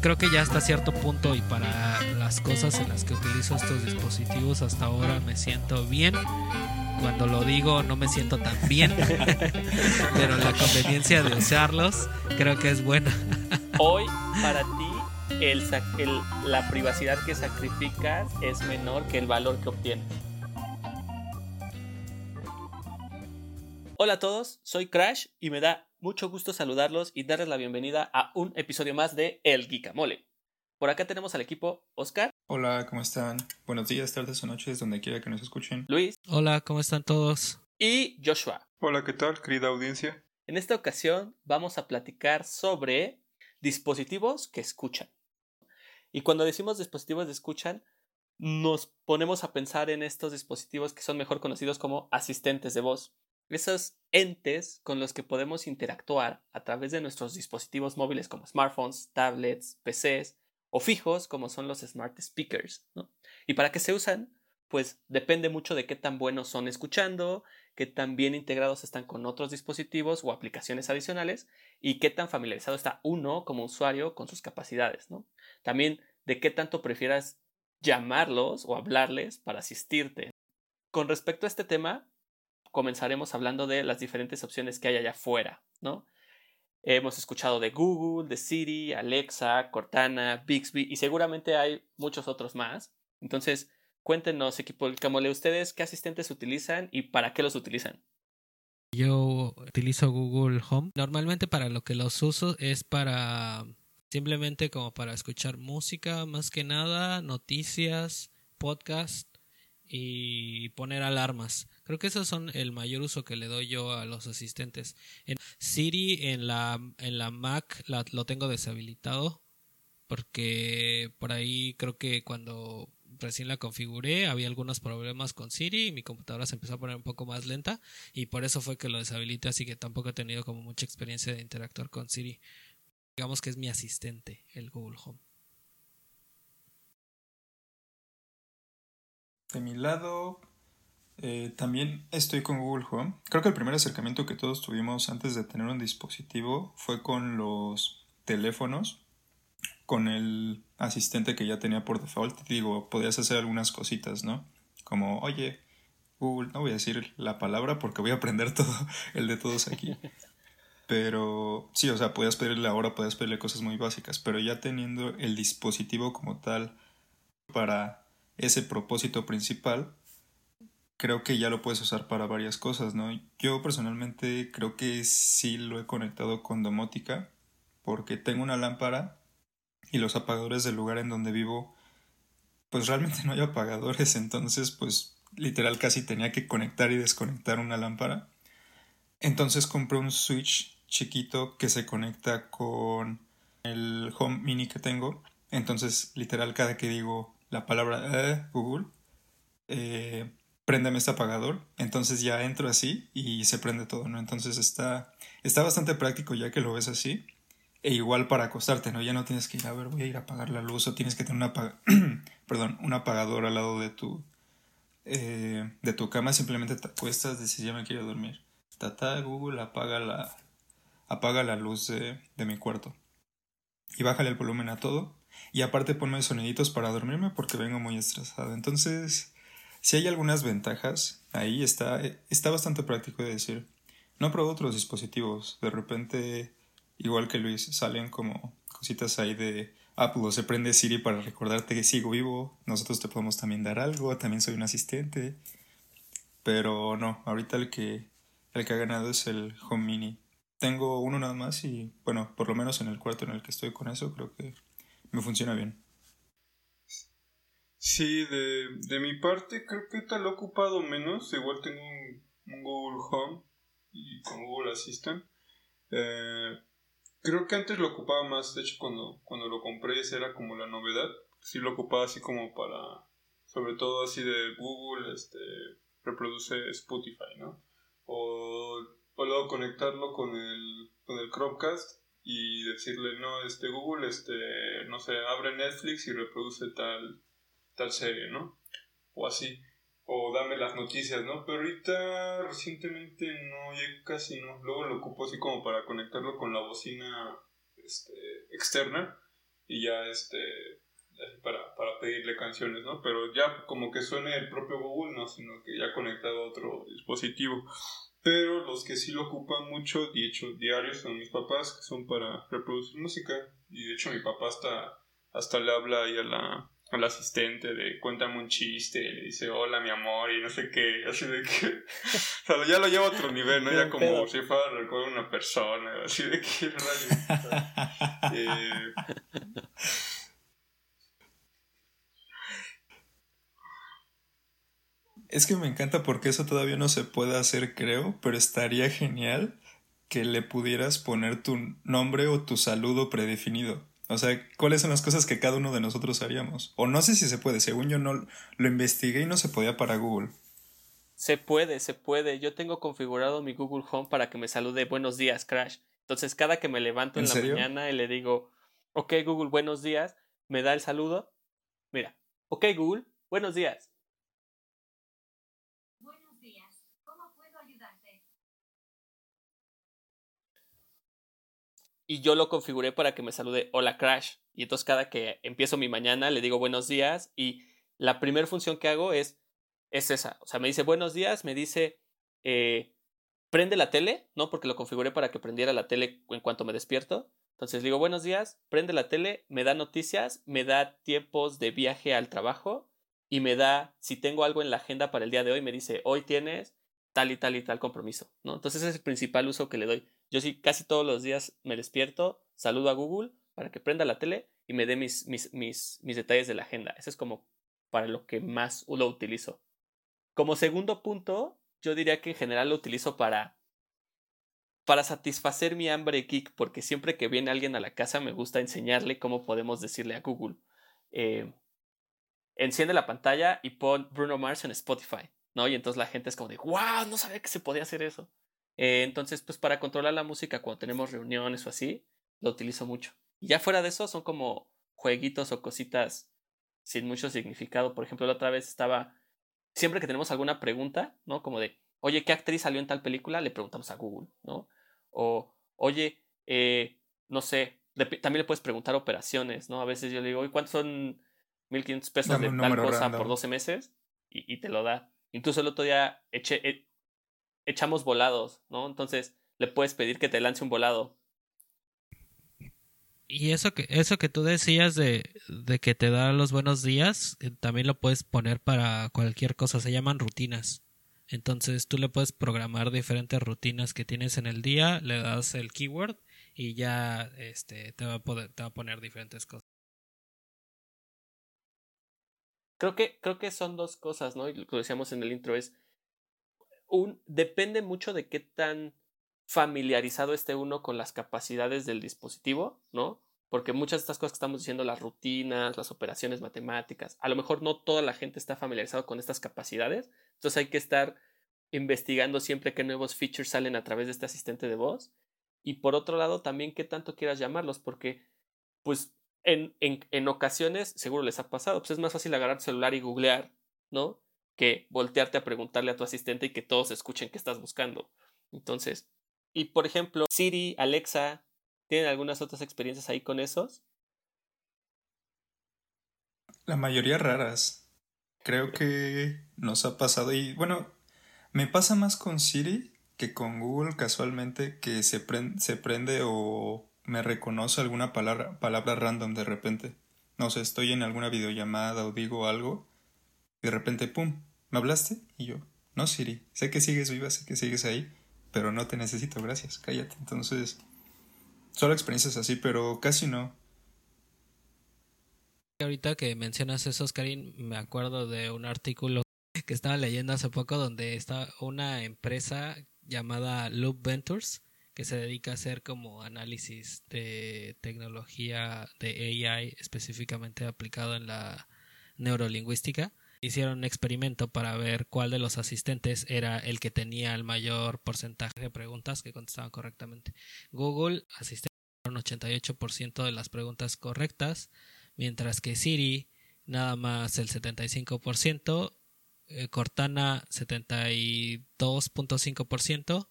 creo que ya hasta cierto punto y para las cosas en las que utilizo estos dispositivos hasta ahora me siento bien. Cuando lo digo no me siento tan bien, pero la conveniencia de usarlos creo que es buena. Hoy para ti la privacidad que sacrificas es menor que el valor que obtienes. Hola a todos, soy Crash y me da mucho gusto saludarlos y darles la bienvenida a un episodio más de El Guicamole. Por acá tenemos al equipo Oscar. Hola, ¿cómo están? Buenos días, tardes o noches, donde quiera que nos escuchen. Luis. Hola, ¿cómo están todos? Y Joshua. Hola, ¿qué tal, querida audiencia? En esta ocasión vamos a platicar sobre dispositivos que escuchan. Y cuando decimos dispositivos que escuchan, nos ponemos a pensar en estos dispositivos que son mejor conocidos como asistentes de voz esos entes con los que podemos interactuar a través de nuestros dispositivos móviles como smartphones, tablets, PCs o fijos como son los smart speakers. ¿Y para qué se usan? Pues depende mucho de qué tan buenos son escuchando, qué tan bien integrados están con otros dispositivos o aplicaciones adicionales y qué tan familiarizado está uno como usuario con sus capacidades. ¿no? También de qué tanto prefieras llamarlos o hablarles para asistirte. Con respecto a este tema, comenzaremos hablando de las diferentes opciones que hay allá afuera, ¿no? Hemos escuchado de Google, de Siri, Alexa, Cortana, Bixby y seguramente hay muchos otros más. Entonces, cuéntenos, equipo Camole, ustedes qué asistentes utilizan y para qué los utilizan. Yo utilizo Google Home. Normalmente para lo que los uso es para simplemente como para escuchar música, más que nada, noticias, podcast y poner alarmas. Creo que esos son el mayor uso que le doy yo a los asistentes. En Siri en la, en la Mac lo tengo deshabilitado porque por ahí creo que cuando recién la configuré había algunos problemas con Siri y mi computadora se empezó a poner un poco más lenta y por eso fue que lo deshabilité así que tampoco he tenido como mucha experiencia de interactuar con Siri. Digamos que es mi asistente el Google Home. De mi lado, eh, también estoy con Google Home. Creo que el primer acercamiento que todos tuvimos antes de tener un dispositivo fue con los teléfonos, con el asistente que ya tenía por default. Digo, podías hacer algunas cositas, ¿no? Como, oye, Google, no voy a decir la palabra porque voy a aprender todo el de todos aquí. Pero sí, o sea, podías pedirle ahora, podías pedirle cosas muy básicas, pero ya teniendo el dispositivo como tal para ese propósito principal, creo que ya lo puedes usar para varias cosas, ¿no? Yo personalmente creo que sí lo he conectado con domótica porque tengo una lámpara y los apagadores del lugar en donde vivo pues realmente no hay apagadores, entonces pues literal casi tenía que conectar y desconectar una lámpara. Entonces compré un switch chiquito que se conecta con el home mini que tengo. Entonces literal cada que digo la palabra eh, Google eh, préndeme este apagador. Entonces ya entro así y se prende todo, ¿no? Entonces está, está bastante práctico ya que lo ves así. E igual para acostarte, ¿no? Ya no tienes que ir a ver, voy a ir a apagar la luz o tienes que tener Perdón, un apagador al lado de tu, eh, de tu cama. Simplemente te acuestas, dices, ya me quiero dormir. Tata, Google, apaga la, apaga la luz de, de mi cuarto. Y bájale el volumen a todo. Y aparte ponme soniditos para dormirme porque vengo muy estresado. Entonces, si hay algunas ventajas, ahí está, está bastante práctico de decir. No probado otros dispositivos, de repente, igual que Luis, salen como cositas ahí de Apple se prende Siri para recordarte que sigo vivo, nosotros te podemos también dar algo, también soy un asistente. Pero no, ahorita el que, el que ha ganado es el Home Mini. Tengo uno nada más y bueno, por lo menos en el cuarto en el que estoy con eso creo que me funciona bien. Sí, de, de mi parte creo que tal lo he ocupado menos. Igual tengo un, Google Home y con Google Assistant. Eh, creo que antes lo ocupaba más, de hecho cuando, cuando lo compré esa era como la novedad. Sí lo ocupaba así como para, sobre todo así de Google, este, reproduce Spotify, ¿no? O, o luego conectarlo con el, con el Chromecast y decirle, no, este Google, este, no sé, abre Netflix y reproduce tal tal serie, ¿no? O así. O dame las noticias, ¿no? Pero ahorita recientemente no, ya casi no. Luego lo ocupo así como para conectarlo con la bocina este, externa. y ya este para, para pedirle canciones, ¿no? Pero ya como que suene el propio Google, no, sino que ya conectado a otro dispositivo. Pero los que sí lo ocupan mucho, de hecho, diarios son mis papás, que son para reproducir música. Y de hecho mi papá hasta, hasta le habla ahí a la, al asistente de cuéntame un chiste, y le dice hola mi amor y no sé qué, así de que, o sea, ya lo lleva a otro nivel, ¿no? Ya como si fuera a una persona, así de que, eh, Es que me encanta porque eso todavía no se puede hacer, creo, pero estaría genial que le pudieras poner tu nombre o tu saludo predefinido. O sea, ¿cuáles son las cosas que cada uno de nosotros haríamos? O no sé si se puede, según yo no lo investigué y no se podía para Google. Se puede, se puede. Yo tengo configurado mi Google Home para que me salude buenos días, Crash. Entonces, cada que me levanto en, la mañana y le digo, ok Google, buenos días, me da el saludo. Mira, ok Google, buenos días. Y yo lo configuré para que me salude hola Crash. Y entonces cada que empiezo mi mañana le digo buenos días y la primera función que hago es, es esa. O sea, me dice buenos días, me dice eh, prende la tele, ¿no? Porque lo configuré para que prendiera la tele en cuanto me despierto. Entonces digo buenos días, prende la tele, me da noticias, me da tiempos de viaje al trabajo y me da, si tengo algo en la agenda para el día de hoy, me dice hoy tienes tal y tal y tal compromiso, ¿no? Entonces ese es el principal uso que le doy. Yo sí casi todos los días me despierto, saludo a Google para que prenda la tele y me dé mis, mis, mis, mis detalles de la agenda. Ese es como para lo que más lo utilizo. Como segundo punto, yo diría que en general lo utilizo para para satisfacer mi hambre geek, porque siempre que viene alguien a la casa me gusta enseñarle cómo podemos decirle a Google. Eh, enciende la pantalla y pon Bruno Mars en Spotify. ¿No? Y entonces la gente es como de, wow, no sabía que se podía hacer eso. Eh, entonces, pues para controlar la música cuando tenemos reuniones o así, lo utilizo mucho. Y ya fuera de eso, son como jueguitos o cositas sin mucho significado. Por ejemplo, la otra vez estaba, siempre que tenemos alguna pregunta, ¿no? Como de, oye, ¿qué actriz salió en tal película? Le preguntamos a Google, ¿no? O, oye, eh, no sé, también le puedes preguntar operaciones, ¿no? A veces yo le digo, ¿y cuántos son 1500 pesos de tal cosa por 12 meses? Y, y, te lo da. Incluso el otro día e, echamos volados, ¿no? Entonces le puedes pedir que te lance un volado. Y eso que, eso que tú decías de, de que te da los buenos días, eh, también lo puedes poner para cualquier cosa, se llaman rutinas. Entonces tú le puedes programar diferentes rutinas que tienes en el día, le das el keyword y ya este, te, va a poder, te va a poner diferentes cosas. Creo que, creo que son dos cosas, ¿no? Y lo que decíamos en el intro es, un, depende mucho de qué tan familiarizado esté uno con las capacidades del dispositivo, ¿no? Porque muchas de estas cosas que estamos diciendo, las rutinas, las operaciones matemáticas, a lo mejor no toda la gente está familiarizado con estas capacidades, entonces hay que estar investigando siempre qué nuevos features salen a través de este asistente de voz. Y por otro lado, también qué tanto quieras llamarlos, porque pues en, en, en, ocasiones, seguro les ha pasado, pues es más fácil agarrar tu celular y googlear, ¿no? Que voltearte a preguntarle a tu asistente y que todos escuchen qué estás buscando. Entonces, y por ejemplo, Siri, Alexa, ¿tienen algunas otras experiencias ahí con esos? La mayoría raras. Creo que nos ha pasado y bueno, me pasa más con Siri que con Google casualmente que se, se prende o me reconoce alguna palabra, palabra random de repente. No sé, estoy en alguna videollamada o digo algo de repente, ¡pum! ¿Me hablaste? Y yo, no, Siri, sé que sigues viva, sé que sigues ahí, pero no te necesito, gracias, cállate. Entonces, solo experiencias así, pero casi no. Ahorita que mencionas eso, Karin, me acuerdo de un artículo que estaba leyendo hace poco donde está una empresa llamada Loop Ventures que se dedica a hacer como análisis de tecnología de AI específicamente aplicado en la neurolingüística. Hicieron un experimento para ver cuál de los asistentes era el que tenía el mayor porcentaje de preguntas que contestaban correctamente. Google asistente un 88% de las preguntas correctas, mientras que Siri nada más el 75%, eh, Cortana 72.5%,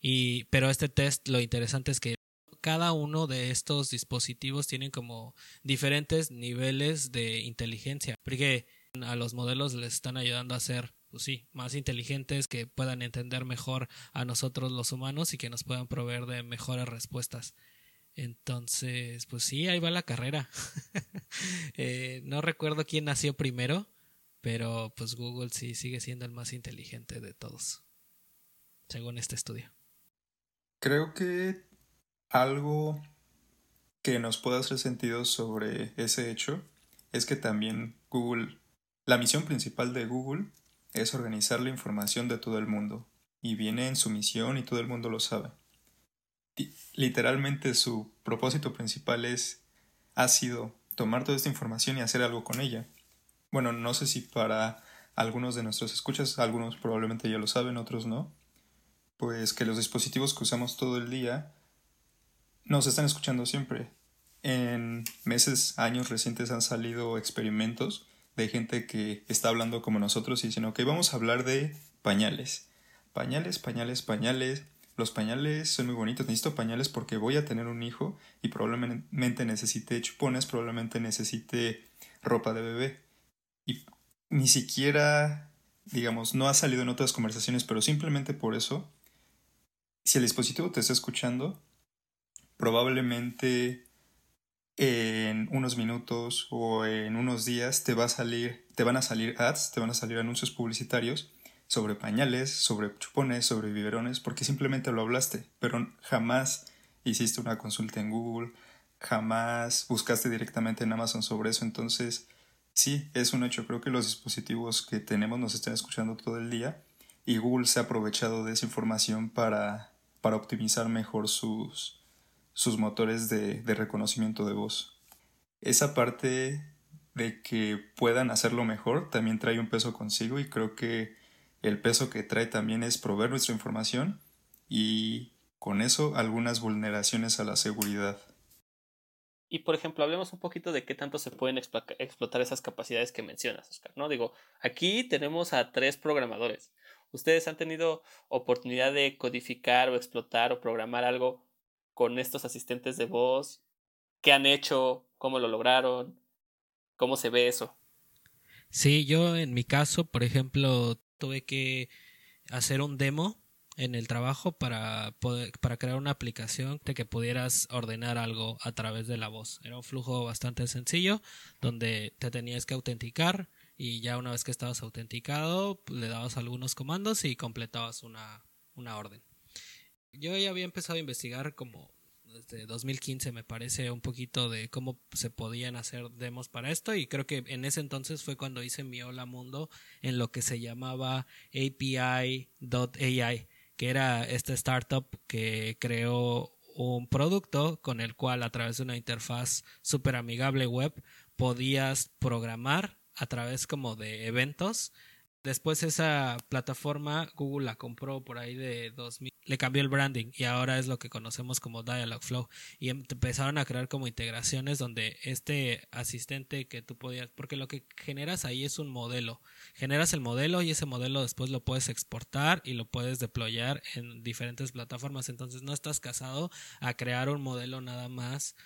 y, pero este test lo interesante es que cada uno de estos dispositivos tienen como diferentes niveles de inteligencia, porque a los modelos les están ayudando a ser, pues sí, más inteligentes, que puedan entender mejor a nosotros los humanos y que nos puedan proveer de mejores respuestas. Entonces, pues sí, ahí va la carrera. Eh, no recuerdo quién nació primero, pero pues Google sí sigue siendo el más inteligente de todos, según este estudio. Creo que algo que nos pueda hacer sentido sobre ese hecho es que también Google, la misión principal de Google es organizar la información de todo el mundo y viene en su misión y todo el mundo lo sabe. literalmente su propósito principal es ha sido tomar toda esta información y hacer algo con ella. Bueno, no sé si para algunos de nuestros escuchas, algunos probablemente ya lo saben, otros no, pues que los dispositivos que usamos todo el día nos están escuchando siempre. En meses, años recientes han salido experimentos de gente que está hablando como nosotros y dicen, ok, vamos a hablar de pañales. Pañales, pañales, pañales. Los pañales son muy bonitos. Necesito pañales porque voy a tener un hijo y probablemente necesite chupones, probablemente necesite ropa de bebé. Y ni siquiera, digamos, no ha salido en otras conversaciones, pero simplemente por eso si el dispositivo te está escuchando, probablemente en unos minutos o en unos días te va a salir, te van a salir ads, te van a salir anuncios publicitarios sobre pañales, sobre chupones, sobre biberones, porque simplemente lo hablaste, pero jamás hiciste una consulta en Google, jamás buscaste directamente en Amazon sobre eso, entonces sí, es un hecho, creo que los dispositivos que tenemos nos están escuchando todo el día y Google se ha aprovechado de esa información para para optimizar mejor sus, sus motores de, de reconocimiento de voz. Esa parte de que puedan hacerlo mejor también trae un peso consigo y creo que el peso que trae también es proveer nuestra información y con eso algunas vulneraciones a la seguridad. Y por ejemplo, hablemos un poquito de qué tanto se pueden explotar esas capacidades que mencionas, Oscar. ¿no? Digo, aquí tenemos a tres programadores. ¿Ustedes han tenido oportunidad de codificar o explotar o programar algo con estos asistentes de voz? ¿Qué han hecho? ¿Cómo lo lograron? ¿Cómo se ve eso? Sí, yo en mi caso, por ejemplo, tuve que hacer un demo en el trabajo para poder, para crear una aplicación de que pudieras ordenar algo a través de la voz. Era un flujo bastante sencillo donde te tenías que autenticar y ya una vez que estabas autenticado le dabas algunos comandos y completabas una, una orden. Yo ya había empezado a investigar como desde 2015 me parece un poquito de cómo se podían hacer demos para esto y creo que en ese entonces fue cuando hice mi hola mundo en lo que se llamaba API.ai que era esta startup que creó un producto con el cual a través de una interfaz súper amigable web podías programar a través como de eventos. Después esa plataforma Google la compró por ahí de 2000, le cambió el branding y ahora es lo que conocemos como Dialogflow y em, empezaron a crear como integraciones donde este asistente que tú podías, porque lo que generas ahí es un modelo, generas el modelo y ese modelo después lo puedes exportar y lo puedes deployar en diferentes plataformas, entonces no estás casado a crear un modelo nada más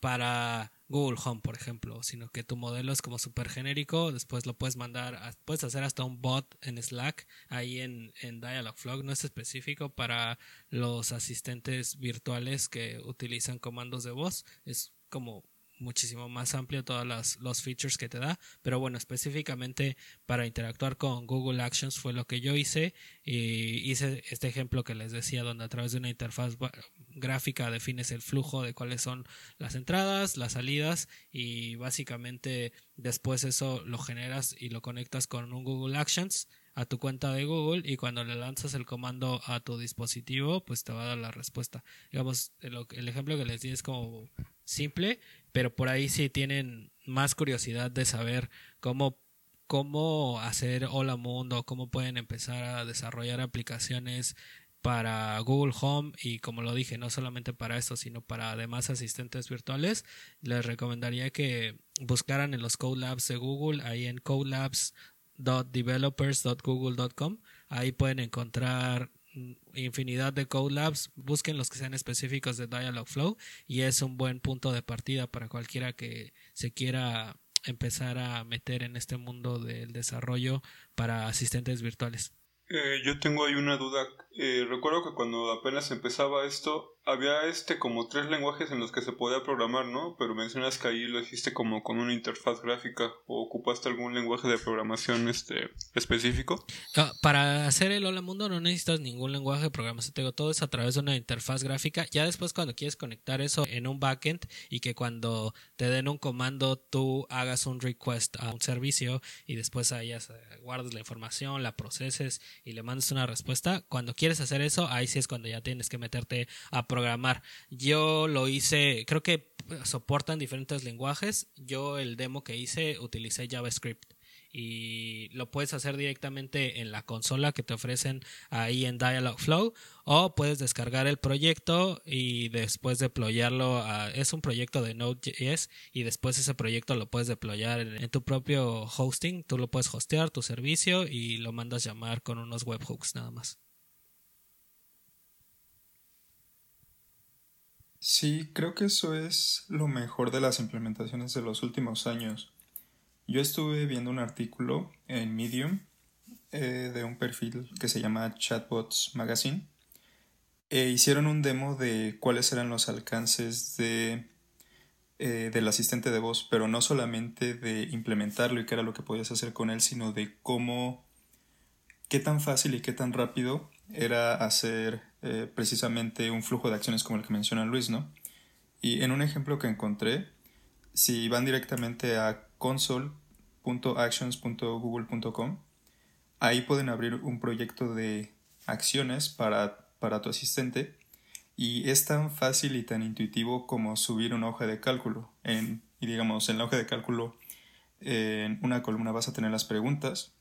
para Google Home, por ejemplo, sino que tu modelo es como súper genérico, después lo puedes mandar, puedes hacer hasta un bot en Slack, ahí en, en Dialogflow, no es específico para los asistentes virtuales que utilizan comandos de voz, es como muchísimo más amplio todos los features que te da, pero bueno, específicamente para interactuar con Google Actions fue lo que yo hice y hice este ejemplo que les decía donde a través de una interfaz gráfica defines el flujo de cuáles son las entradas, las salidas y básicamente después eso lo generas y lo conectas con un Google Actions a tu cuenta de Google y cuando le lanzas el comando a tu dispositivo pues te va a dar la respuesta. Digamos, el ejemplo que les di es como simple, pero por ahí si tienen más curiosidad de saber cómo cómo hacer Hola Mundo, cómo pueden empezar a desarrollar aplicaciones para Google Home. Y como lo dije, no solamente para esto, sino para además asistentes virtuales, les recomendaría que buscaran en los Code Labs de Google, ahí en codelabs.developers.google.com, ahí pueden encontrar infinidad de Code Labs, busquen los que sean específicos de Dialogflow y es un buen punto de partida para cualquiera que se quiera empezar a meter en este mundo del desarrollo para asistentes virtuales. Eh, yo tengo ahí una duda. Eh, recuerdo que cuando apenas empezaba esto, había este como tres lenguajes en los que se podía programar, ¿no? Pero mencionas que ahí lo hiciste como con una interfaz gráfica o ocupaste algún lenguaje de programación este específico. Ah, para hacer el Hola Mundo no necesitas ningún lenguaje de programación, todo es a través de una interfaz gráfica. Ya después cuando quieres conectar eso en un backend y que cuando te den un comando tú hagas un request a un servicio y después ahí guardes la información, la proceses y le mandes una respuesta, cuando quieres hacer eso, ahí sí es cuando ya tienes que meterte a. Yo lo hice, creo que soportan diferentes lenguajes. Yo el demo que hice utilicé JavaScript y lo puedes hacer directamente en la consola que te ofrecen ahí en Dialogflow o puedes descargar el proyecto y después deployarlo a, es un proyecto de Node.js y después ese proyecto lo puedes deployar en, en, tu propio hosting, tú lo puedes hostear tu servicio y lo mandas llamar con unos webhooks nada más. Sí, creo que eso es lo mejor de las implementaciones de los últimos años. Yo estuve viendo un artículo en Medium eh, de un perfil que se llama Chatbots Magazine e hicieron un demo de cuáles eran los alcances de, eh, del asistente de voz, pero no solamente de implementarlo y qué era lo que podías hacer con él, sino de cómo, qué tan fácil y qué tan rápido era hacer eh, precisamente un flujo de acciones como el que menciona Luis, ¿no? Y en un ejemplo que encontré, si van directamente a console.actions.google.com, ahí pueden abrir un proyecto de acciones para, para tu asistente y es tan fácil y tan intuitivo como subir una hoja de cálculo. En, y digamos, en la hoja de cálculo, en una columna vas a tener las preguntas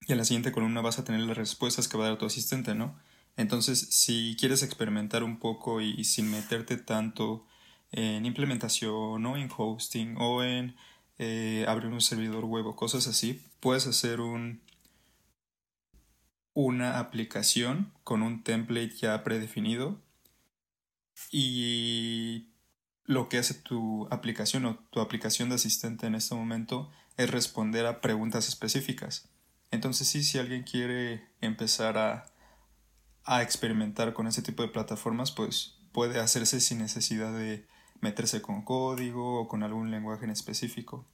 y en la siguiente columna vas a tener las respuestas que va a dar tu asistente, ¿no? Entonces, si quieres experimentar un poco y, sin meterte tanto en implementación o en hosting o en eh, abrir un servidor web o cosas así, puedes hacer un, una aplicación con un template ya predefinido y lo que hace tu aplicación o tu aplicación de asistente en este momento es responder a preguntas específicas. Entonces sí, si alguien quiere empezar a a experimentar con ese tipo de plataformas, pues puede hacerse sin necesidad de meterse con código o con algún lenguaje en específico.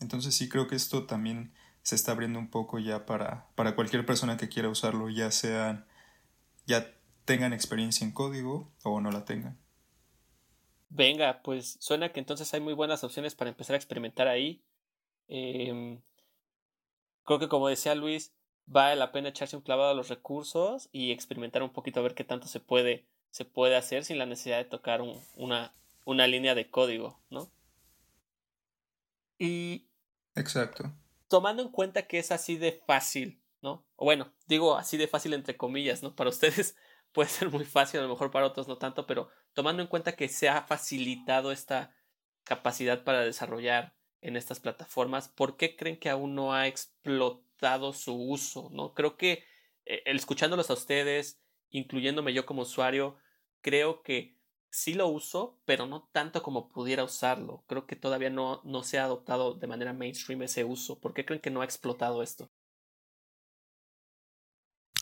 Entonces sí creo que esto también se está abriendo un poco ya para, para cualquier persona que quiera usarlo, ya sean, ya tengan experiencia en código o no la tengan. Venga, pues suena que entonces hay muy buenas opciones para empezar a experimentar ahí. Em, creo que como decía Luis, vale la pena echarse un clavado a los recursos y experimentar un poquito a ver qué tanto se puede, se puede hacer sin la necesidad de tocar una, una línea de código, ¿no? Y. Exacto. Tomando en cuenta que es así de fácil, ¿no? O bueno, digo así de fácil entre comillas, ¿no? Para ustedes puede ser muy fácil, a lo mejor para otros no tanto, pero tomando en cuenta que se ha facilitado esta capacidad para desarrollar en estas plataformas, ¿por qué creen que aún no ha explotado? Su uso, ¿no? Creo que eh, escuchándolos a ustedes, incluyéndome yo como usuario, creo que sí lo uso, pero no tanto como pudiera usarlo. Creo que todavía no, no se ha adoptado de manera mainstream ese uso. ¿Por qué creen que no ha explotado esto?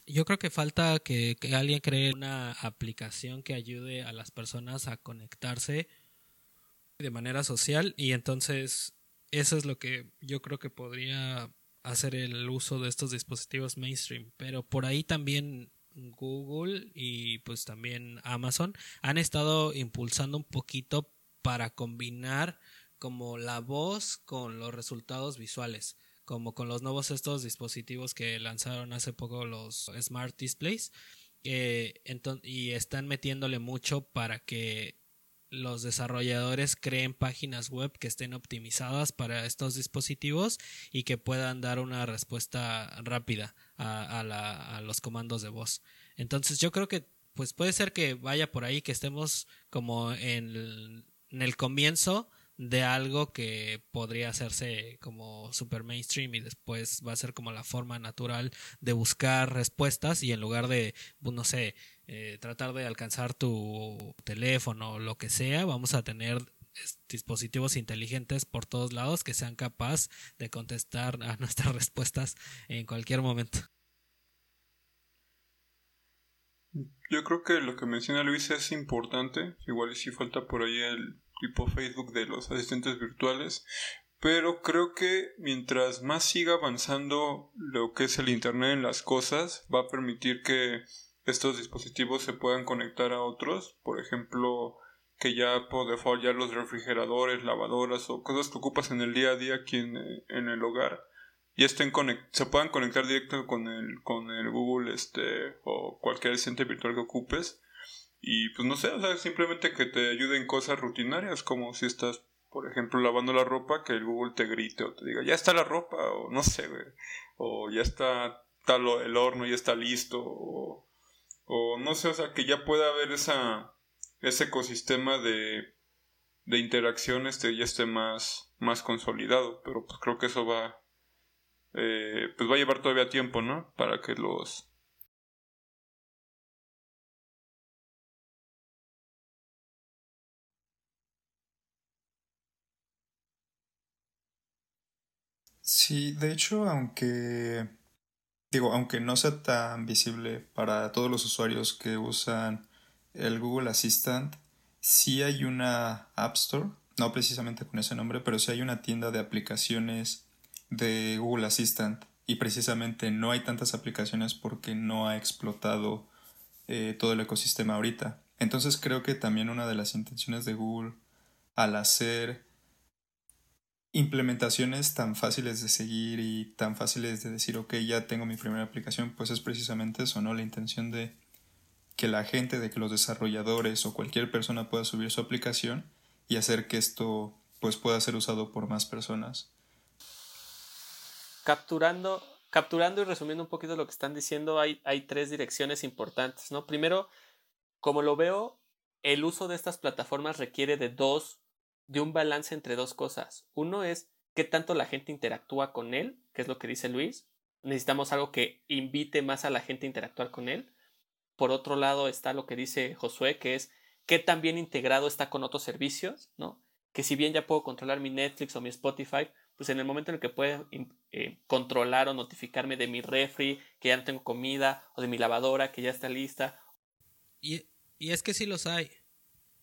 Yo creo que falta que, alguien cree una aplicación que ayude a las personas a conectarse de manera social y entonces eso es lo que yo creo que podría hacer el uso de estos dispositivos mainstream, pero por ahí también Google y pues también Amazon han estado impulsando un poquito para combinar como la voz con los resultados visuales, como con los nuevos estos dispositivos que lanzaron hace poco los Smart Displays. Eh, y están metiéndole mucho para que los desarrolladores creen páginas web que estén optimizadas para estos dispositivos y que puedan dar una respuesta rápida a, los comandos de voz. Entonces yo creo que pues puede ser que vaya por ahí, que estemos como en el, comienzo de algo que podría hacerse como super mainstream y después va a ser como la forma natural de buscar respuestas y en lugar de, pues, no sé, eh, tratar de alcanzar tu teléfono o lo que sea, vamos a tener dispositivos inteligentes por todos lados que sean capaces de contestar a nuestras respuestas en cualquier momento. Yo creo que lo que menciona Luis es importante, igual y si falta por ahí el tipo Facebook de los asistentes virtuales, pero creo que mientras más siga avanzando lo que es el Internet en las cosas, va a permitir que estos dispositivos se puedan conectar a otros, por ejemplo, que ya por default ya los refrigeradores, lavadoras o cosas que ocupas en el día a día aquí en, en el hogar y estén se puedan conectar directo con el, con el Google este, o cualquier asistente virtual que ocupes. Y pues no sé, o sea, simplemente que te ayuden cosas rutinarias, como si estás, por ejemplo, lavando la ropa, que el Google te grite o te diga, ya está la ropa, o no sé, o ya está tal el horno, ya está listo, o, o no sé, o sea, que ya pueda haber esa, ese ecosistema de, de interacción este, ya esté más, más consolidado, pero pues creo que eso va, eh, pues va a llevar todavía tiempo, ¿no? Para que los... Sí, de hecho, aunque digo, aunque no sea tan visible para todos los usuarios que usan el Google Assistant, sí hay una App Store, no precisamente con ese nombre, pero sí hay una tienda de aplicaciones de Google Assistant y precisamente no hay tantas aplicaciones porque no ha explotado eh, todo el ecosistema ahorita. Entonces creo que también una de las intenciones de Google al hacer implementaciones tan fáciles de seguir y tan fáciles de decir, ok, ya tengo mi primera aplicación, pues es precisamente eso, ¿no? La intención de que la gente, de que los desarrolladores o cualquier persona pueda subir su aplicación y hacer que esto pues pueda ser usado por más personas capturando, capturando y resumiendo un poquito lo que están diciendo, hay, hay tres direcciones importantes, ¿no? Primero, como lo veo, el uso de estas plataformas requiere de dos, de un balance entre dos cosas. Uno es qué tanto la gente interactúa con él, que es lo que dice Luis. Necesitamos algo que invite más a la gente a interactuar con él. Por otro lado está lo que dice Josué, que es qué tan bien integrado está con otros servicios, ¿no? Que si bien ya puedo controlar mi Netflix o mi Spotify, pues en el momento en el que pueda eh, controlar o notificarme de mi refri, que ya no tengo comida, o de mi lavadora, que ya está lista. Y, y es que sí los hay.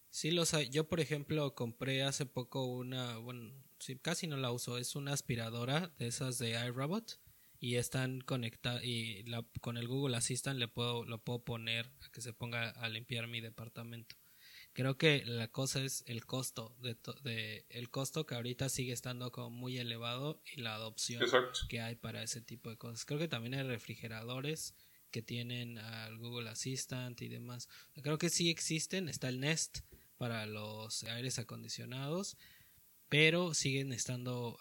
Sí los hay. Yo, por ejemplo, compré hace poco una, bueno, sí, casi no la uso, es una aspiradora de esas de iRobot y están conectadas y la, con el Google Assistant le puedo, lo puedo poner a que se ponga a limpiar mi departamento. Creo que la cosa es el costo de, de el costo que ahorita sigue estando como muy elevado y la adopción que hay para ese tipo de cosas. Creo que también hay refrigeradores que tienen al Google Assistant y demás. Creo que sí existen, está el Nest para los aires acondicionados, pero siguen estando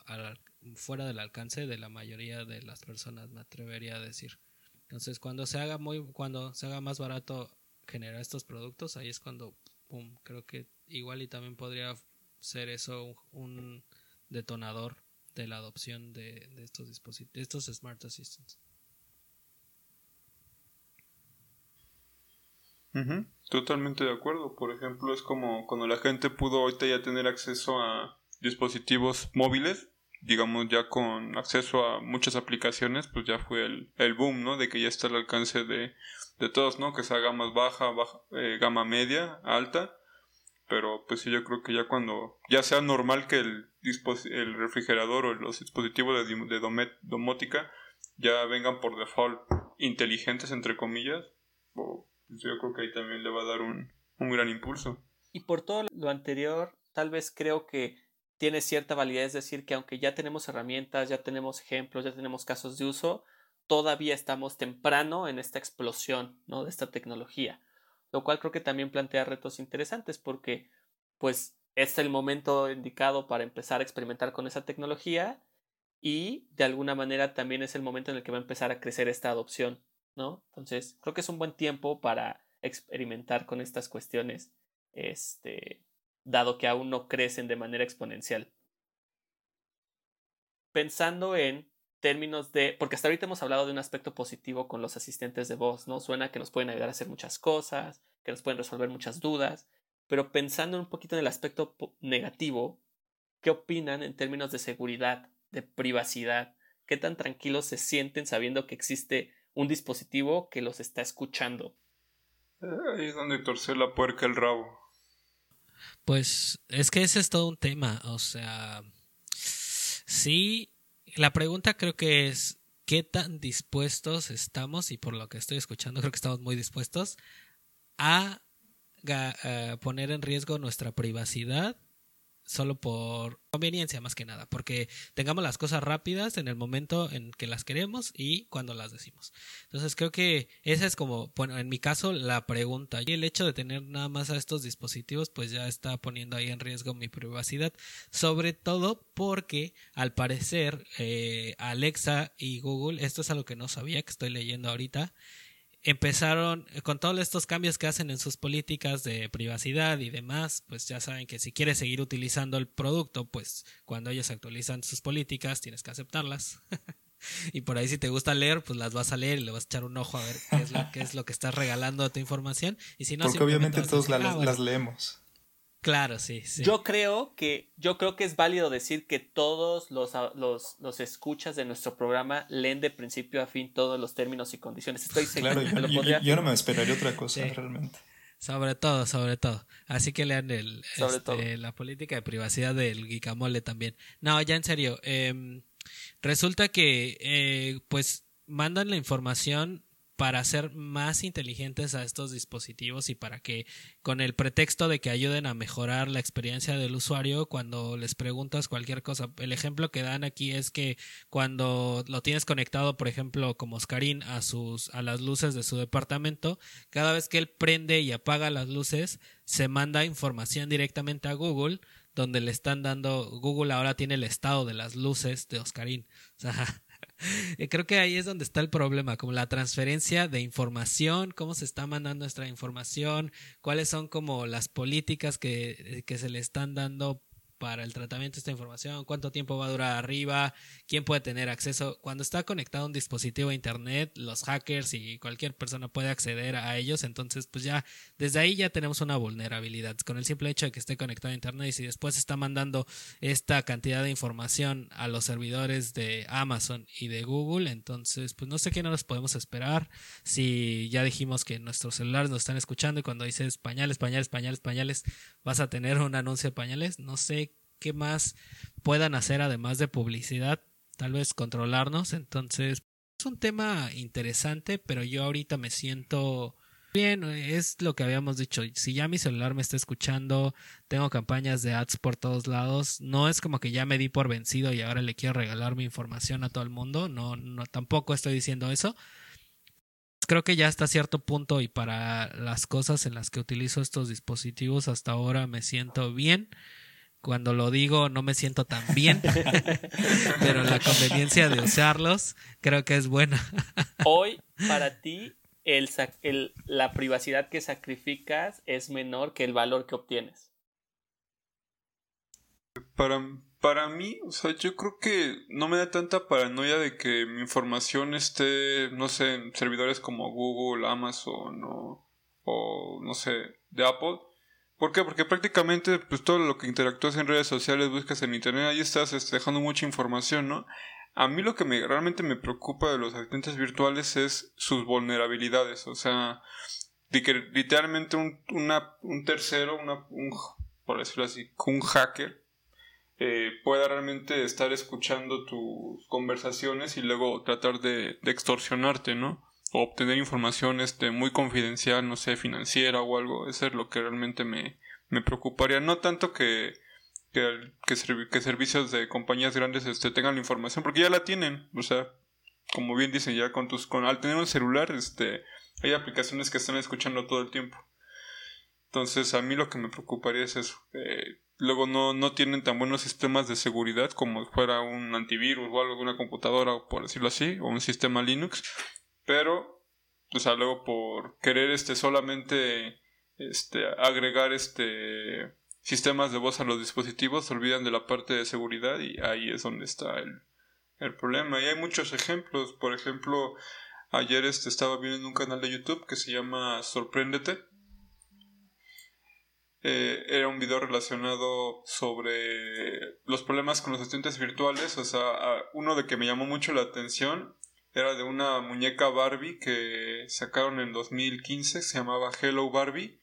fuera del alcance de la mayoría de las personas, me atrevería a decir. Entonces, cuando se haga muy cuando se haga más barato generar estos productos, ahí es cuando creo que igual y también podría ser eso un, detonador de la adopción de, estos dispositivos, de estos smart assistants. Totalmente de acuerdo. Por ejemplo, es como cuando la gente pudo ahorita ya tener acceso a dispositivos móviles, digamos ya con acceso a muchas aplicaciones, pues ya fue el, el boom, ¿no? De que ya está al alcance de, de todos, ¿no? Que sea gama baja, baja eh, gama media, alta. Pero pues sí, yo creo que ya cuando ya sea normal que el, el refrigerador o los dispositivos de, domótica ya vengan por default inteligentes, entre comillas, pues yo creo que ahí también le va a dar un, un gran impulso. Y por todo lo anterior, tal vez creo que tiene cierta validez decir que aunque ya tenemos herramientas, ya tenemos ejemplos, ya tenemos casos de uso, todavía estamos temprano en esta explosión ¿no? de esta tecnología, lo cual creo que también plantea retos interesantes porque pues es el momento indicado para empezar a experimentar con esa tecnología y de alguna manera también es el momento en el que va a empezar a crecer esta adopción, ¿no? Entonces, creo que es un buen tiempo para experimentar con estas cuestiones este dado que aún no crecen de manera exponencial. Pensando en términos de, porque hasta ahorita hemos hablado de un aspecto positivo con los asistentes de voz, ¿no? Suena que nos pueden ayudar a hacer muchas cosas, que nos pueden resolver muchas dudas, pero pensando un poquito en el aspecto negativo, ¿qué opinan en términos de seguridad, de privacidad? ¿Qué tan tranquilos se sienten sabiendo que existe un dispositivo que los está escuchando? Ahí es donde torce la puerca el rabo. Pues es que ese es todo un tema, o sea, sí, la pregunta creo que es, ¿qué tan dispuestos estamos? Y por lo que estoy escuchando, creo que estamos muy dispuestos a eh, poner en riesgo nuestra privacidad solo por conveniencia más que nada, porque tengamos las cosas rápidas en el momento en que las queremos y cuando las decimos. Entonces creo que esa es como, bueno, en mi caso la pregunta y el hecho de tener nada más a estos dispositivos pues ya está poniendo ahí en riesgo mi privacidad, sobre todo porque al parecer eh, Alexa y Google, esto es algo que no sabía que estoy leyendo ahorita, empezaron con todos estos cambios que hacen en sus políticas de privacidad y demás, pues ya saben que si quieres seguir utilizando el producto, pues cuando ellos actualizan sus políticas tienes que aceptarlas. y por ahí si te gusta leer, pues las vas a leer y le vas a echar un ojo a ver qué es lo, qué es lo que estás regalando a tu información. Y si no, Porque obviamente todos ah, las leemos. Claro, sí, sí. Yo creo que, yo creo que es válido decir que todos los, los, los escuchas de nuestro programa leen de principio a fin todos los términos y condiciones. Estoy seguro. Claro, yo, no me esperaría otra cosa realmente. Sobre todo, sobre todo. Así que lean el, este, la política de privacidad del Guicamole también. No, ya en serio. Eh, resulta que, eh, pues, mandan la información para ser más inteligentes a estos dispositivos y para que con el pretexto de que ayuden a mejorar la experiencia del usuario cuando les preguntas cualquier cosa. El ejemplo que dan aquí es que cuando lo tienes conectado, por ejemplo, como Oscarín a sus a las luces de su departamento, cada vez que él prende y apaga las luces, se manda información directamente a Google donde le están dando Google ahora tiene el estado de las luces de Oscarín. O sea, Creo que ahí es donde está el problema, como la transferencia de información, cómo se está mandando nuestra información, cuáles son como las políticas que, que se le están dando para el tratamiento de esta información, cuánto tiempo va a durar arriba, quién puede tener acceso. Cuando está conectado un dispositivo a internet, los hackers y cualquier persona puede acceder a ellos, entonces pues ya desde ahí ya tenemos una vulnerabilidad con el simple hecho de que esté conectado a internet y si después está mandando esta cantidad de información a los servidores de Amazon y de Google, entonces pues no sé qué nos podemos esperar. Si ya dijimos que nuestros celulares nos están escuchando y cuando dices pañales, pañales, pañales, pañales, vas a tener un anuncio de pañales, no sé qué más puedan hacer además de publicidad, tal vez controlarnos. Entonces, es un tema interesante, pero yo ahorita me siento bien, es lo que habíamos dicho. Si ya mi celular me está escuchando, tengo campañas de ads por todos lados, no es como que ya me di por vencido y ahora le quiero regalar mi información a todo el mundo, no, no tampoco estoy diciendo eso. Creo que ya hasta cierto punto y para las cosas en las que utilizo estos dispositivos hasta ahora me siento bien cuando lo digo no me siento tan bien, pero la conveniencia de usarlos creo que es buena. Hoy, para ti, el, el, la privacidad que sacrificas es menor que el valor que obtienes. Para, para mí, o sea, yo creo que no me da tanta paranoia de que mi información esté, no sé, en servidores como Google, Amazon o, o no sé, de Apple ¿Por qué? Porque prácticamente pues todo lo que interactúas en redes sociales, buscas en internet, ahí estás este, dejando mucha información, ¿no? A mí lo que me, realmente me preocupa de los asistentes virtuales es sus vulnerabilidades, o sea, de que literalmente un, tercero, una, un, por decirlo así, un hacker eh, pueda realmente estar escuchando tus conversaciones y luego tratar de extorsionarte, ¿no? Obtener información este, muy confidencial, no sé, financiera o algo. Eso es lo que realmente me, me preocuparía. No tanto que, que, que, servicios de compañías grandes este, tengan la información, porque ya la tienen. O sea, como bien dicen, ya con tus, con, al tener un celular, este, hay aplicaciones que están escuchando todo el tiempo. Entonces, a mí lo que me preocuparía es eso. luego no, no tienen tan buenos sistemas de seguridad como fuera un antivirus o algo de una computadora, por decirlo así, o un sistema Linux pero, o sea, luego por querer este solamente este agregar este sistemas de voz a los dispositivos, se olvidan de la parte de seguridad y ahí es donde está el, el problema. Y hay muchos ejemplos. Por ejemplo, ayer este, estaba viendo un canal de YouTube que se llama Sorpréndete. Eh, era un video relacionado sobre los problemas con los asistentes virtuales. O sea, uno de que me llamó mucho la atención era de una muñeca Barbie que sacaron en 2015, se llamaba Hello Barbie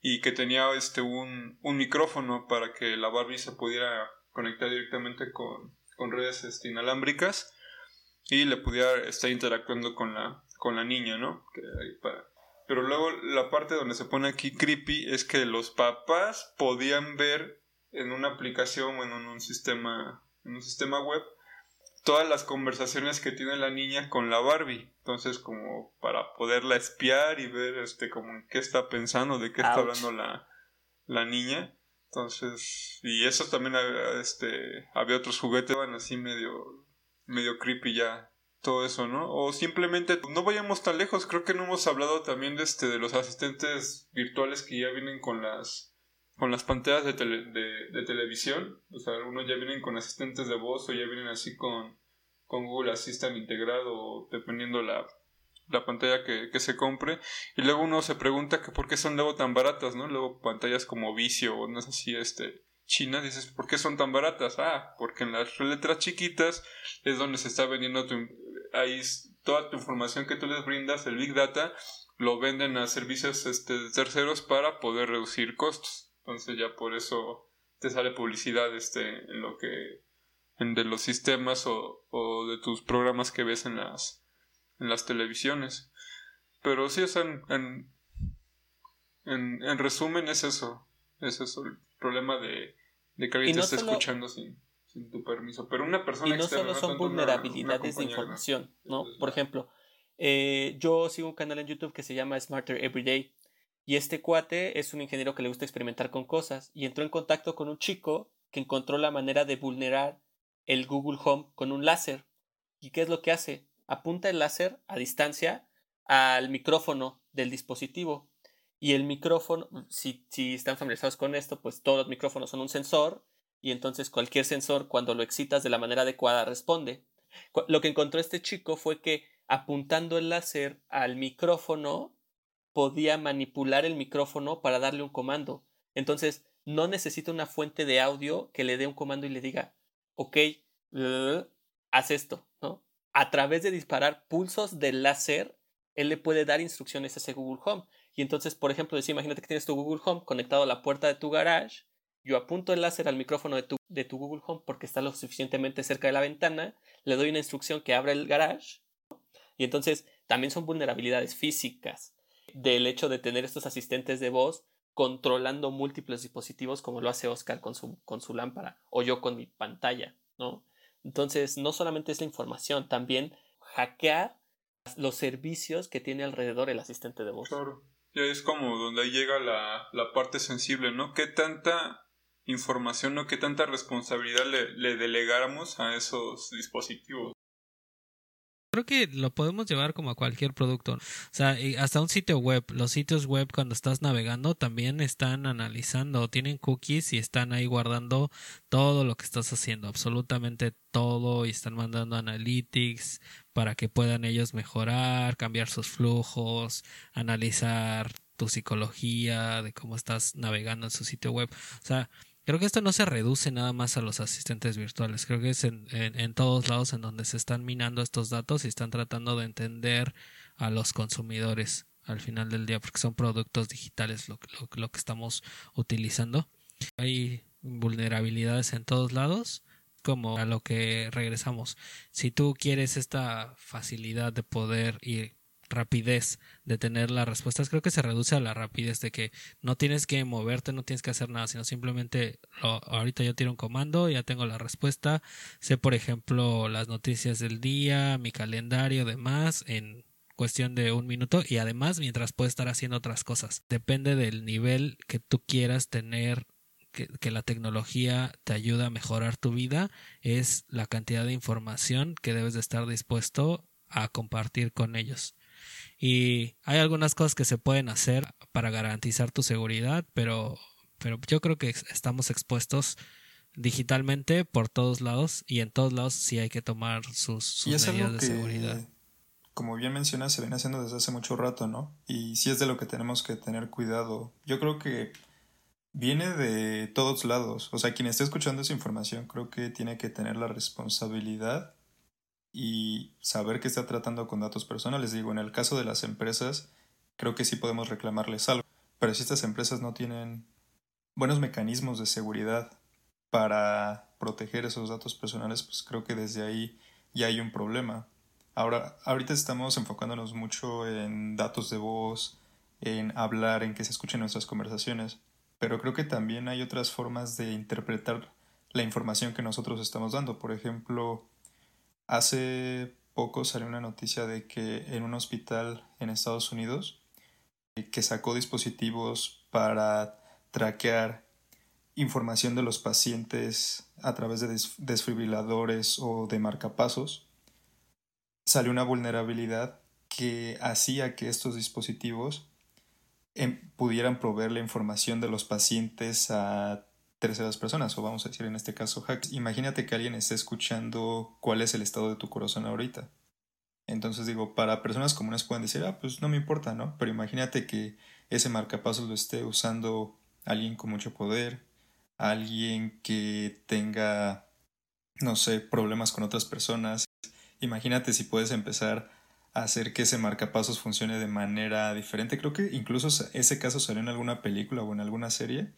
y que tenía este un, un micrófono para que la Barbie se pudiera conectar directamente con, con redes este, inalámbricas y le pudiera estar interactuando con la, con la niña, ¿no? Pero luego la parte donde se pone aquí creepy es que los papás podían ver en una aplicación o en un sistema, en un sistema web todas las conversaciones que tiene la niña con la Barbie. Entonces, como para poderla espiar y ver este como qué está pensando, de qué está hablando la, la niña. Entonces, y eso también este había otros juguetes van así medio medio creepy ya todo eso, ¿no? O simplemente no vayamos tan lejos, creo que no hemos hablado también de este de los asistentes virtuales que ya vienen con las con las pantallas de, de, televisión, o sea, algunos ya vienen con asistentes de voz o ya vienen así con, con Google Assistant integrado, dependiendo la, la pantalla que, que, se compre. Y luego uno se pregunta que por qué son luego tan baratas, ¿no? Luego pantallas como Vicio o no sé si este, China, dices, ¿por qué son tan baratas? Ah, porque en las letras chiquitas es donde se está vendiendo tu, ahí toda tu información que tú les brindas, el Big Data, lo venden a servicios este, terceros para poder reducir costos. Entonces ya por eso te sale publicidad este, en lo que en de los sistemas o, o de tus programas que ves en las en las televisiones. Pero sí, o en, en, en, resumen es eso. Es eso el problema de, de que alguien te esté escuchando sin, sin, tu permiso. Pero una persona Y no solo son vulnerabilidades de información, ¿no? Por ejemplo, eh, yo sigo un canal en YouTube que se llama Smarter Everyday y este cuate es un ingeniero que le gusta experimentar con cosas y entró en contacto con un chico que encontró la manera de vulnerar el Google Home con un láser. ¿Y qué es lo que hace? Apunta el láser a distancia al micrófono del dispositivo. Y el micrófono, si, si están familiarizados con esto, pues todos los micrófonos son un sensor y entonces cualquier sensor cuando lo excitas de la manera adecuada responde. Lo que encontró este chico fue que apuntando el láser al micrófono podía manipular el micrófono para darle un comando. Entonces, no necesita una fuente de audio que le dé un comando y le diga, ok, haz esto, ¿no? A través de disparar pulsos de láser, él le puede dar instrucciones a ese Google Home. Y entonces, por ejemplo, decir, imagínate que tienes tu Google Home conectado a la puerta de tu garage, yo apunto el láser al micrófono de tu, de tu Google Home porque está lo suficientemente cerca de la ventana, le doy una instrucción que abra el garage, y entonces también son vulnerabilidades físicas del hecho de tener estos asistentes de voz controlando múltiples dispositivos como lo hace Oscar con su, con su lámpara o yo con mi pantalla, ¿no? Entonces, no solamente es la información, también hackear los servicios que tiene alrededor el asistente de voz. Claro. Ya es como donde llega la, la parte sensible, ¿no? ¿Qué tanta información o qué tanta responsabilidad le, le delegáramos a esos dispositivos? Creo que lo podemos llevar como a cualquier producto. O sea, hasta un sitio web. Los sitios web cuando estás navegando también están analizando, tienen cookies y están ahí guardando todo lo que estás haciendo, absolutamente todo y están mandando analytics para que puedan ellos mejorar, cambiar sus flujos, analizar tu psicología de cómo estás navegando en su sitio web. O sea, Creo que esto no se reduce nada más a los asistentes virtuales, creo que es en, todos lados en donde se están minando estos datos y están tratando de entender a los consumidores al final del día, porque son productos digitales lo, lo, lo que estamos utilizando. Hay vulnerabilidades en todos lados, como a lo que regresamos. Si tú quieres esta facilidad de poder ir rapidez de tener las respuestas. Creo que se reduce a la rapidez de que no tienes que moverte no tienes que hacer nada sino simplemente ahorita yo tiro un comando ya tengo la respuesta. Sé por ejemplo las noticias del día mi calendario demás en cuestión de un minuto y además mientras puedes estar haciendo otras cosas. Depende del nivel que tú quieras tener que, que, la tecnología te ayuda a mejorar tu vida es la cantidad de información que debes de estar dispuesto a compartir con ellos. Y hay algunas cosas que se pueden hacer para garantizar tu seguridad, pero, pero yo creo que estamos expuestos digitalmente por todos lados y en todos lados sí hay que tomar sus, medidas de seguridad. Como bien mencionas, se viene haciendo desde hace mucho rato, ¿no? Y sí es de lo que tenemos que tener cuidado. Yo creo que viene de todos lados. O sea, quien esté escuchando esa información creo que tiene que tener la responsabilidad y saber que está tratando con datos personales. Digo, en el caso de las empresas, creo que sí podemos reclamarles algo. Pero si estas empresas no tienen buenos mecanismos de seguridad para proteger esos datos personales, pues creo que desde ahí ya hay un problema. Ahora, ahorita estamos enfocándonos mucho en datos de voz, en hablar, en que se escuchen nuestras conversaciones, pero creo que también hay otras formas de interpretar la información que nosotros estamos dando. Por ejemplo, hace poco salió una noticia de que en un hospital en Estados Unidos que sacó dispositivos para traquear información de los pacientes a través de desfibriladores o de marcapasos, salió una vulnerabilidad que hacía que estos dispositivos em, pudieran proveer la información de los pacientes a terceras personas, o vamos a decir en este caso hacks. Imagínate que alguien esté escuchando cuál es el estado de tu corazón ahorita. Entonces digo, para personas comunes pueden decir, ah, pues no me importa, ¿no? Pero imagínate que ese marcapasos lo esté usando alguien con mucho poder, alguien que tenga, no sé, problemas con otras personas. Imagínate si puedes empezar a hacer que ese marcapasos funcione de manera diferente. Creo que incluso ese caso salió en alguna película o en alguna serie.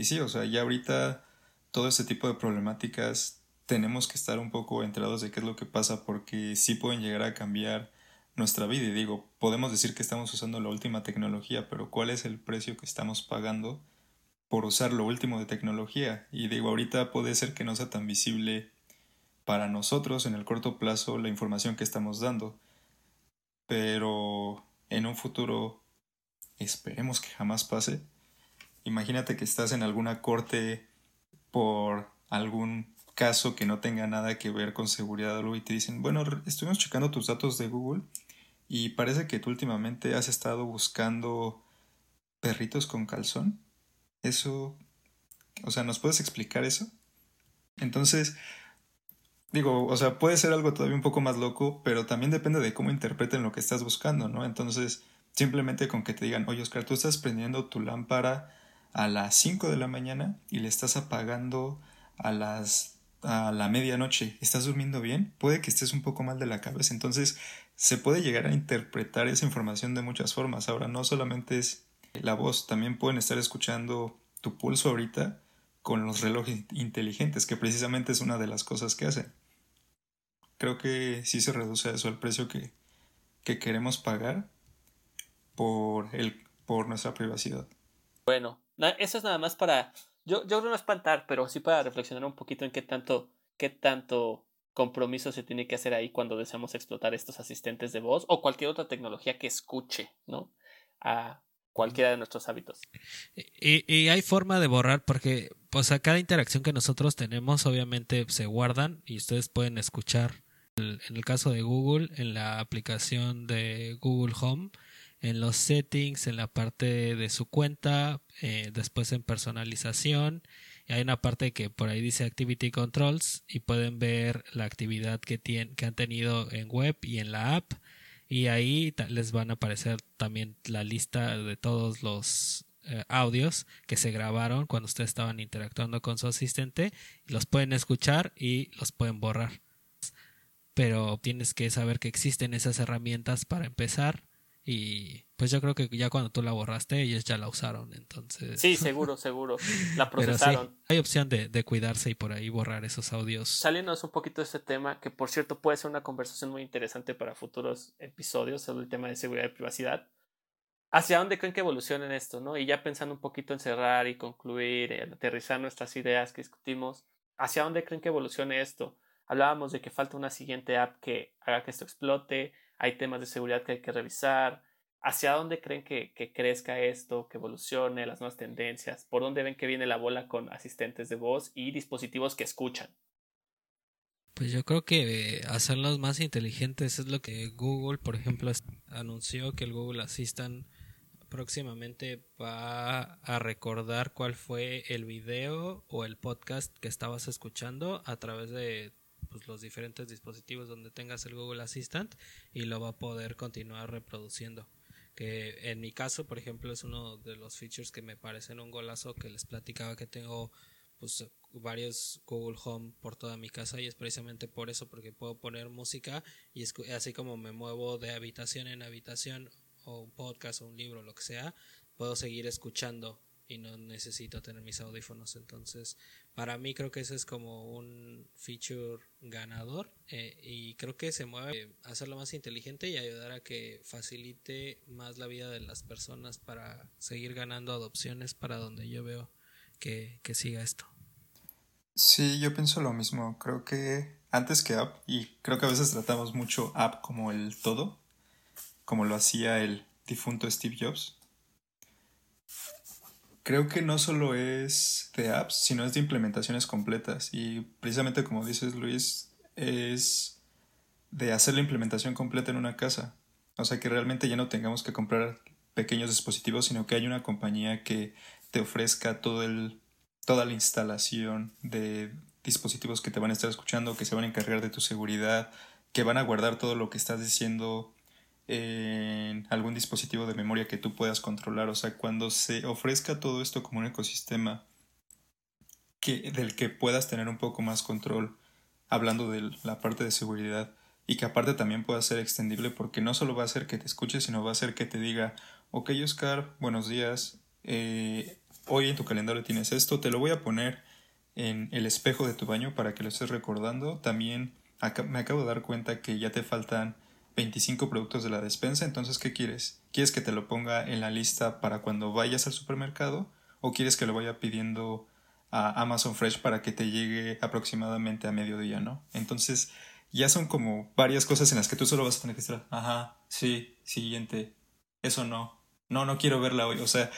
Y sí, o sea, ya ahorita todo ese tipo de problemáticas tenemos que estar un poco enterados de qué es lo que pasa porque sí pueden llegar a cambiar nuestra vida y digo, podemos decir que estamos usando la última tecnología, pero ¿cuál es el precio que estamos pagando por usar lo último de tecnología? Y digo, ahorita puede ser que no sea tan visible para nosotros en el corto plazo la información que estamos dando, pero en un futuro esperemos que jamás pase. Imagínate que estás en alguna corte por algún caso que no tenga nada que ver con seguridad o algo y te dicen, bueno, estuvimos checando tus datos de Google y parece que tú últimamente has estado buscando perritos con calzón. Eso, o sea, ¿nos puedes explicar eso? Entonces, digo, o sea, puede ser algo todavía un poco más loco, pero también depende de cómo interpreten lo que estás buscando, ¿no? Entonces, simplemente con que te digan, oye, Oscar, tú estás prendiendo tu lámpara a las 5 de la mañana y le estás apagando a las a la medianoche, ¿estás durmiendo bien? Puede que estés un poco mal de la cabeza. Entonces, se puede llegar a interpretar esa información de muchas formas. Ahora, no solamente es la voz, también pueden estar escuchando tu pulso ahorita con los relojes inteligentes, que precisamente es una de las cosas que hacen. Creo que sí se reduce eso el precio que, que queremos pagar por, el, por nuestra privacidad. Bueno, eso es nada más para yo, yo creo no espantar, pero sí para reflexionar un poquito en qué tanto, qué tanto compromiso se tiene que hacer ahí cuando deseamos explotar estos asistentes de voz o cualquier otra tecnología que escuche, ¿no? A cualquiera de nuestros hábitos. Y, y hay forma de borrar porque, pues, a cada interacción que nosotros tenemos, obviamente se guardan y ustedes pueden escuchar. En el caso de Google, en la aplicación de Google Home, en los settings, en la parte de su cuenta, eh, después en personalización. Hay una parte que por ahí dice Activity Controls y pueden ver la actividad que, que han tenido en web y en la app. Y ahí les van a aparecer también la lista de todos los eh, audios que se grabaron cuando ustedes estaban interactuando con su asistente. Los pueden escuchar y los pueden borrar. Pero tienes que saber que existen esas herramientas para empezar y pues yo creo que ya cuando tú la borraste, ellos ya la usaron, entonces. Sí, seguro, seguro. La procesaron. hay opción de, de, cuidarse y por ahí borrar esos audios. Saliéndonos un poquito de este tema, que por cierto puede ser una conversación muy interesante para futuros episodios sobre el tema de seguridad y privacidad. ¿Hacia dónde creen que evolucionen esto, no? Y ya pensando un poquito en cerrar y concluir, en aterrizar nuestras ideas que discutimos, ¿hacia dónde creen que evolucione esto? Hablábamos de que falta una siguiente app que haga que esto explote, hay temas de seguridad que hay que revisar. ¿Hacia dónde creen que, crezca esto, que evolucione, las nuevas tendencias? ¿Por dónde ven que viene la bola con asistentes de voz y dispositivos que escuchan? Pues yo creo que hacerlos más inteligentes es lo que Google, por ejemplo, anunció que el Google Assistant próximamente va a recordar cuál fue el video o el podcast que estabas escuchando a través de pues, los diferentes dispositivos donde tengas el Google Assistant y lo va a poder continuar reproduciendo. Que en mi caso, por ejemplo, es uno de los features que me parecen un golazo que les platicaba que tengo pues varios Google Home por toda mi casa y es precisamente por eso porque puedo poner música y así como me muevo de habitación en habitación o un podcast o un libro lo que sea puedo seguir escuchando y no necesito tener mis audífonos entonces para mí creo que ese es como un feature ganador eh, y creo que se mueve a hacerlo más inteligente y ayudar a que facilite más la vida de las personas para seguir ganando adopciones para donde yo veo que, siga esto. Sí, yo pienso lo mismo. Creo que antes que app, y creo que a veces tratamos mucho app como el todo, como lo hacía el difunto Steve Jobs. Creo que no solo es de apps, sino es de implementaciones completas. Y precisamente como dices Luis, es de hacer la implementación completa en una casa. O sea que realmente ya no tengamos que comprar pequeños dispositivos, sino que hay una compañía que te ofrezca todo el, toda la instalación de dispositivos que te van a estar escuchando, que se van a encargar de tu seguridad, que van a guardar todo lo que estás diciendo en algún dispositivo de memoria que tú puedas controlar. O sea, cuando se ofrezca todo esto como un ecosistema que, del que puedas tener un poco más control, hablando de la parte de seguridad, y que aparte también pueda ser extendible porque no solo va a ser que te escuche, sino va a ser que te diga, ok Oscar, buenos días, eh, hoy en tu calendario tienes esto, te lo voy a poner en el espejo de tu baño para que lo estés recordando. También me acabo de dar cuenta que ya te faltan 25 productos de la despensa, entonces ¿qué quieres? ¿Quieres que te lo ponga en la lista para cuando vayas al supermercado o quieres que lo vaya pidiendo a Amazon Fresh para que te llegue aproximadamente a mediodía, ¿no? Entonces ya son como varias cosas en las que tú solo vas a tener que estar, ajá, sí, siguiente, eso no, no, no quiero verla hoy, o sea,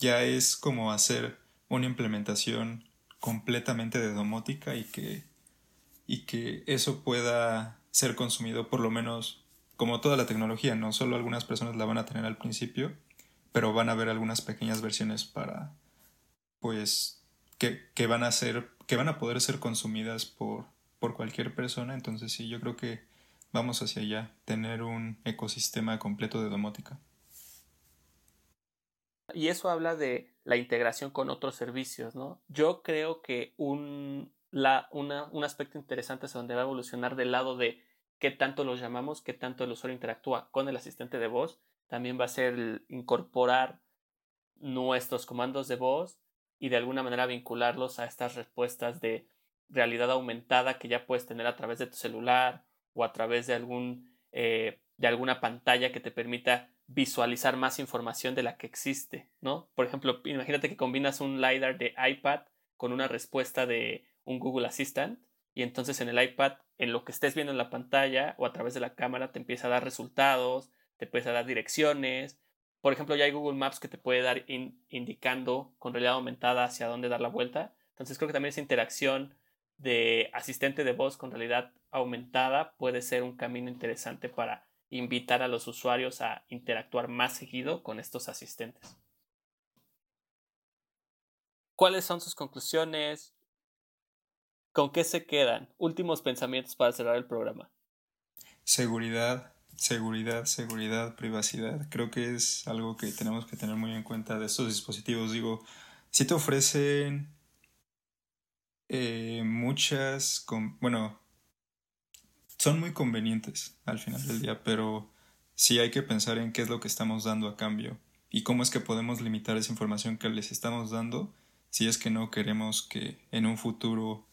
ya es como hacer una implementación completamente de domótica y que, y que eso pueda ser consumido por lo menos como toda la tecnología, no solo algunas personas la van a tener al principio, pero van a haber algunas pequeñas versiones para pues que, que van a ser que van a poder ser consumidas por, por cualquier persona, entonces sí, yo creo que vamos hacia allá, tener un ecosistema completo de domótica. Y eso habla de la integración con otros servicios, ¿no? Yo creo que un, la, un aspecto interesante es donde va a evolucionar del lado de qué tanto los llamamos, qué tanto el usuario interactúa con el asistente de voz. También va a ser incorporar nuestros comandos de voz y de alguna manera vincularlos a estas respuestas de realidad aumentada que ya puedes tener a través de tu celular o a través de algún eh, de alguna pantalla que te permita visualizar más información de la que existe, ¿no? Por ejemplo, imagínate que combinas un LiDAR de iPad con una respuesta de un Google Assistant y entonces en el iPad, en lo que estés viendo en la pantalla o a través de la cámara, te empieza a dar resultados, te empieza a dar direcciones. Por ejemplo, ya hay Google Maps que te puede dar indicando con realidad aumentada hacia dónde dar la vuelta. Entonces creo que también esa interacción de asistente de voz con realidad aumentada puede ser un camino interesante para invitar a los usuarios a interactuar más seguido con estos asistentes. ¿Cuáles son sus conclusiones? ¿Con qué se quedan? Últimos pensamientos para cerrar el programa. Seguridad, seguridad, seguridad, privacidad. Creo que es algo que tenemos que tener muy en cuenta de estos dispositivos. Digo, si te ofrecen eh, muchas, bueno, son muy convenientes al final del día, pero sí hay que pensar en qué es lo que estamos dando a cambio y cómo es que podemos limitar esa información que les estamos dando si es que no queremos que en un futuro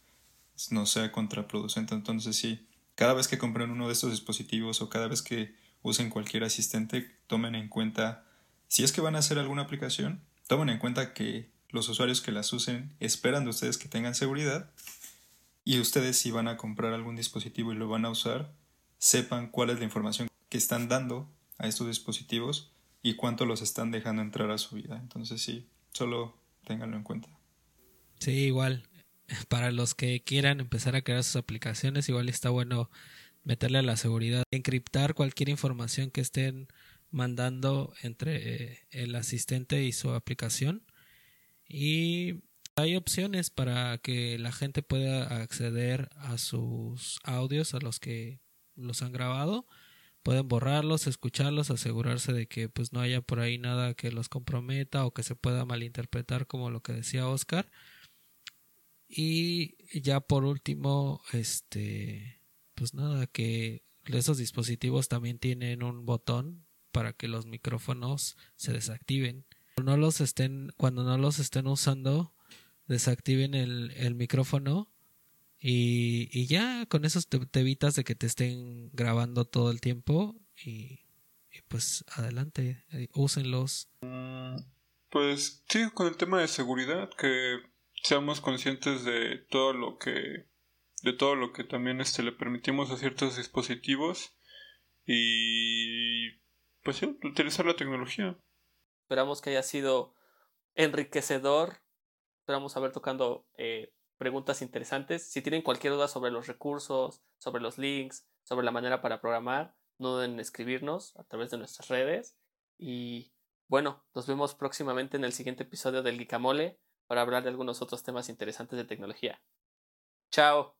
no sea contraproducente. Entonces sí, cada vez que compren uno de estos dispositivos o cada vez que usen cualquier asistente, tomen en cuenta si es que van a hacer alguna aplicación, tomen en cuenta que los usuarios que las usen esperan de ustedes que tengan seguridad y ustedes si van a comprar algún dispositivo y lo van a usar, sepan cuál es la información que están dando a estos dispositivos y cuánto los están dejando entrar a su vida. Entonces sí, solo ténganlo en cuenta. Sí, igual. Para los que quieran empezar a crear sus aplicaciones, igual está bueno meterle a la seguridad, encriptar cualquier información que estén mandando entre el asistente y su aplicación. Y hay opciones para que la gente pueda acceder a sus audios, a los que los han grabado. Pueden borrarlos, escucharlos, asegurarse de que pues no haya por ahí nada que los comprometa o que se pueda malinterpretar como lo que decía Oscar. Y ya por último, este, pues nada, que esos dispositivos también tienen un botón para que los micrófonos se desactiven. No los estén, cuando no los estén usando, desactiven el, el micrófono y, y, ya con eso te, evitas de que te estén grabando todo el tiempo y, pues adelante, eh, úsenlos. Mm, pues sí, con el tema de seguridad, que seamos conscientes de todo lo que de todo lo que también este le permitimos a ciertos dispositivos y pues sí, utilizar la tecnología. Esperamos que haya sido enriquecedor. Esperamos haber tocando eh, preguntas interesantes. Si tienen cualquier duda sobre los recursos, sobre los links, sobre la manera para programar, no duden en escribirnos a través de nuestras redes. Y bueno, nos vemos próximamente en el siguiente episodio del Guicamole para hablar de algunos otros temas interesantes de tecnología. Chao.